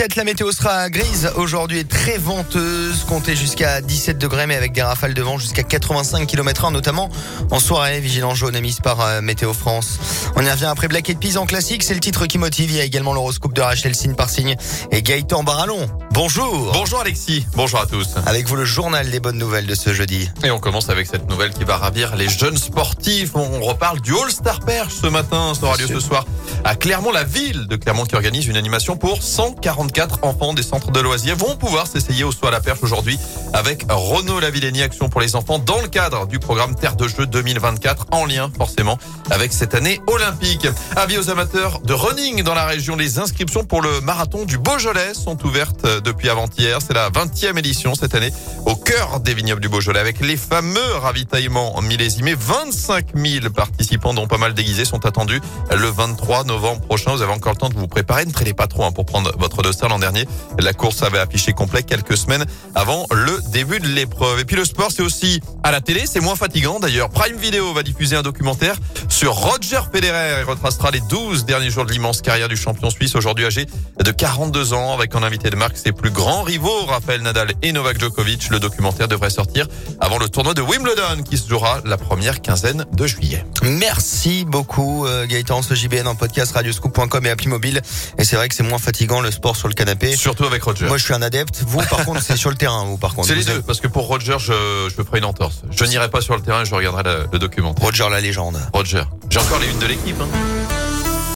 17, la météo sera grise aujourd'hui et très venteuse, comptez jusqu'à 17 degrés mais avec des rafales de vent jusqu'à 85 km h notamment en soirée, vigilance jaune émise par euh, Météo France. On y revient après Black Eyed Peas en classique, c'est le titre qui motive, il y a également l'horoscope de Rachel signe par signe et Gaëtan Barallon. Bonjour Bonjour Alexis, bonjour à tous. Avec vous le journal des bonnes nouvelles de ce jeudi. Et on commence avec cette nouvelle qui va ravir les jeunes sportifs. On reparle du All-Star Perche ce matin, ça aura lieu ce soir à Clermont, la ville de Clermont qui organise une animation pour 144 enfants des centres de loisirs vont pouvoir s'essayer au saut à la perche aujourd'hui avec Renaud Lavillenie Action pour les enfants dans le cadre du programme Terre de Jeux 2024 en lien forcément avec cette année olympique. Avis aux amateurs de running dans la région, les inscriptions pour le marathon du Beaujolais sont ouvertes depuis avant-hier. C'est la 20e édition cette année au cœur des vignobles du Beaujolais avec les fameux ravitaillements millésimés. 25 000 participants dont pas mal déguisés sont attendus le 23 novembre prochain. Vous avez encore le temps de vous préparer. Ne traînez pas trop hein, pour prendre votre dossard l'an dernier. La course avait affiché complet quelques semaines avant le début de l'épreuve. Et puis le sport, c'est aussi à la télé. C'est moins fatigant d'ailleurs. Prime Video va diffuser un documentaire sur Roger Federer. Il retracera les 12 derniers jours de l'immense carrière du champion suisse aujourd'hui âgé de 42 ans avec en invité de marque ses plus grands rivaux, Rafael Nadal et Novak Djokovic. Le documentaire devrait sortir avant le tournoi de Wimbledon qui se jouera la première quinzaine de juillet. Merci beaucoup euh, Gaëtan, ce JBN en podcast radioscoop.com et appli mobile. Et c'est vrai que c'est moins fatigant le sport sur le canapé. Surtout avec Roger. Moi je suis un adepte. Vous par contre c'est sur le terrain. Vous par contre. C'est les deux parce que pour Roger je, je ferai une entorse. Je n'irai pas sur le terrain, je regarderai le, le documentaire. Roger la légende. Roger. J'ai encore les unes de l'équipe. Hein.